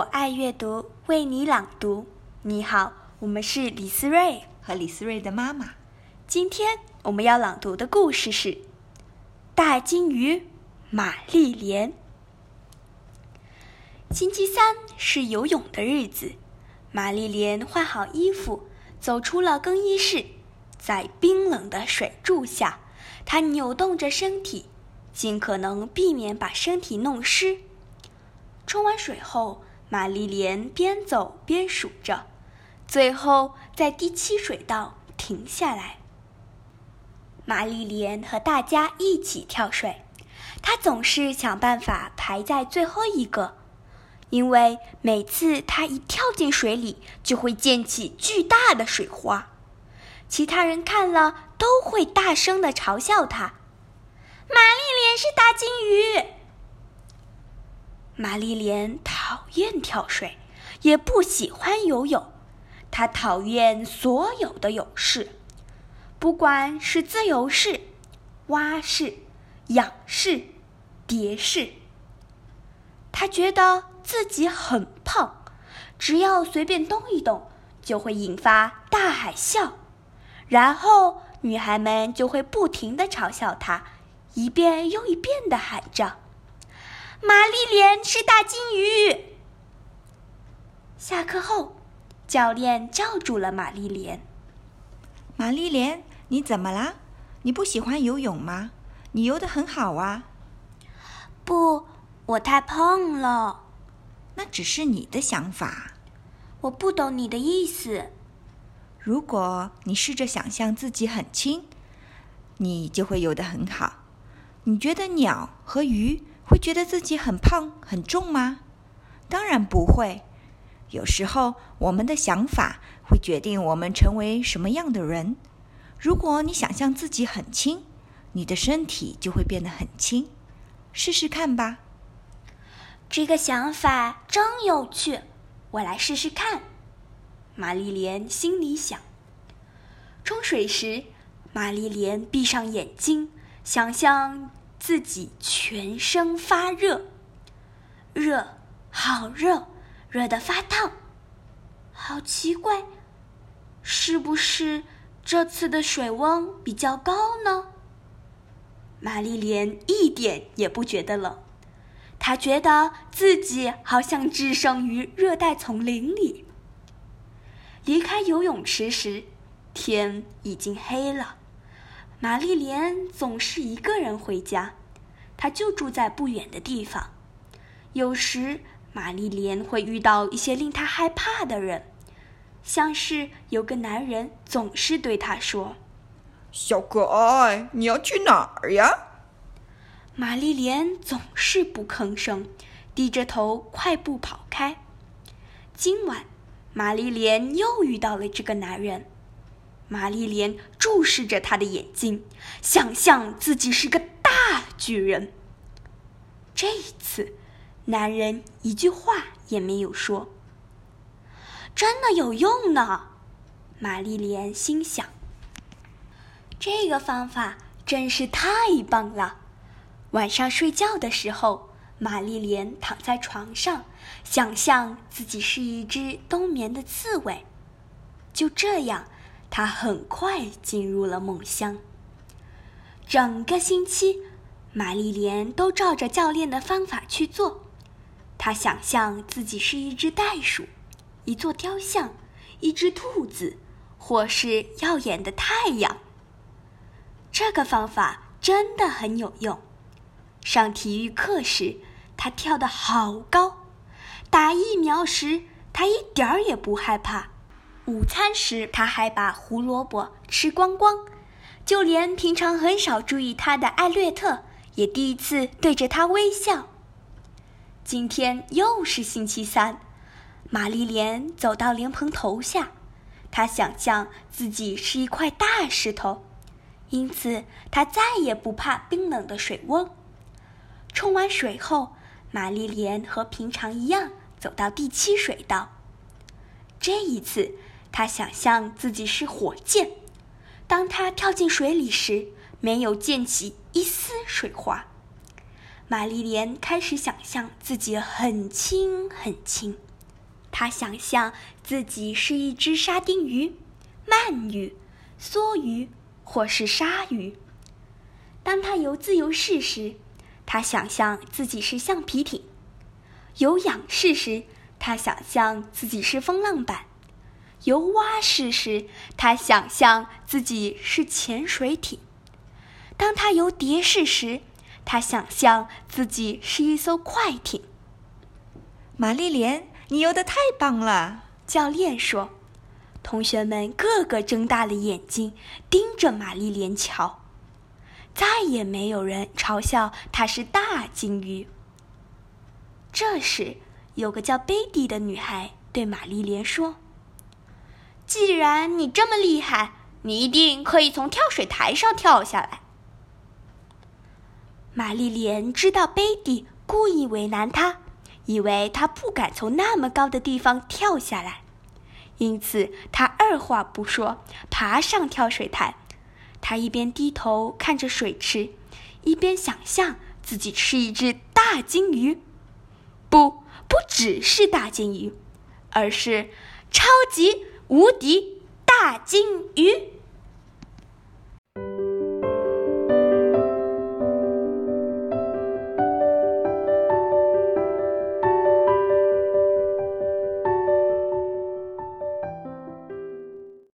我爱阅读，为你朗读。你好，我们是李思睿和李思睿的妈妈。今天我们要朗读的故事是《大金鱼玛丽莲》。星期三是游泳的日子，玛丽莲换好衣服，走出了更衣室，在冰冷的水柱下，她扭动着身体，尽可能避免把身体弄湿。冲完水后，玛丽莲边走边数着，最后在第七水道停下来。玛丽莲和大家一起跳水，她总是想办法排在最后一个，因为每次她一跳进水里，就会溅起巨大的水花，其他人看了都会大声的嘲笑她。玛丽莲是大金鱼。玛丽莲讨厌跳水，也不喜欢游泳。他讨厌所有的泳式，不管是自由式、蛙式、仰式、蝶式。他觉得自己很胖，只要随便动一动，就会引发大海啸，然后女孩们就会不停的嘲笑他，一遍又一遍的喊着。玛丽莲是大金鱼。下课后，教练叫住了玛丽莲。玛丽莲，你怎么啦？你不喜欢游泳吗？你游得很好啊。不，我太胖了。那只是你的想法。我不懂你的意思。如果你试着想象自己很轻，你就会游得很好。你觉得鸟和鱼？会觉得自己很胖很重吗？当然不会。有时候，我们的想法会决定我们成为什么样的人。如果你想象自己很轻，你的身体就会变得很轻。试试看吧。这个想法真有趣，我来试试看。玛丽莲心里想。冲水时，玛丽莲闭上眼睛，想象。自己全身发热，热，好热，热得发烫。好奇怪，是不是这次的水温比较高呢？玛丽莲一点也不觉得冷，她觉得自己好像置身于热带丛林里。离开游泳池时，天已经黑了。玛丽莲总是一个人回家，她就住在不远的地方。有时，玛丽莲会遇到一些令她害怕的人，像是有个男人总是对她说：“小可爱，你要去哪儿呀？”玛丽莲总是不吭声，低着头快步跑开。今晚，玛丽莲又遇到了这个男人。玛丽莲注视着他的眼睛，想象自己是个大巨人。这一次，男人一句话也没有说。真的有用呢，玛丽莲心想。这个方法真是太棒了。晚上睡觉的时候，玛丽莲躺在床上，想象自己是一只冬眠的刺猬。就这样。她很快进入了梦乡。整个星期，玛丽莲都照着教练的方法去做。他想象自己是一只袋鼠、一座雕像、一只兔子，或是耀眼的太阳。这个方法真的很有用。上体育课时，他跳得好高；打疫苗时，他一点儿也不害怕。午餐时，他还把胡萝卜吃光光，就连平常很少注意他的艾略特也第一次对着他微笑。今天又是星期三，玛丽莲走到莲蓬头下，她想象自己是一块大石头，因此她再也不怕冰冷的水温。冲完水后，玛丽莲和平常一样走到第七水道，这一次。他想象自己是火箭，当他跳进水里时，没有溅起一丝水花。玛丽莲开始想象自己很轻很轻，他想象自己是一只沙丁鱼、鳗鱼、梭鱼或是鲨鱼。当他游自由式时，他想象自己是橡皮艇；游仰式时，他想象自己是风浪板；游蛙式时，他想象自己是潜水艇。当他游蝶式时，他想象自己是一艘快艇。玛丽莲，你游得太棒了！教练说。同学们个个睁大了眼睛盯着玛丽莲瞧，再也没有人嘲笑她是大金鱼。这时，有个叫贝蒂的女孩对玛丽莲说：“既然你这么厉害，你一定可以从跳水台上跳下来。”玛丽莲知道贝蒂故意为难她，以为她不敢从那么高的地方跳下来，因此她二话不说爬上跳水台。她一边低头看着水池，一边想象自己是一只大金鱼，不，不只是大金鱼，而是超级无敌大金鱼。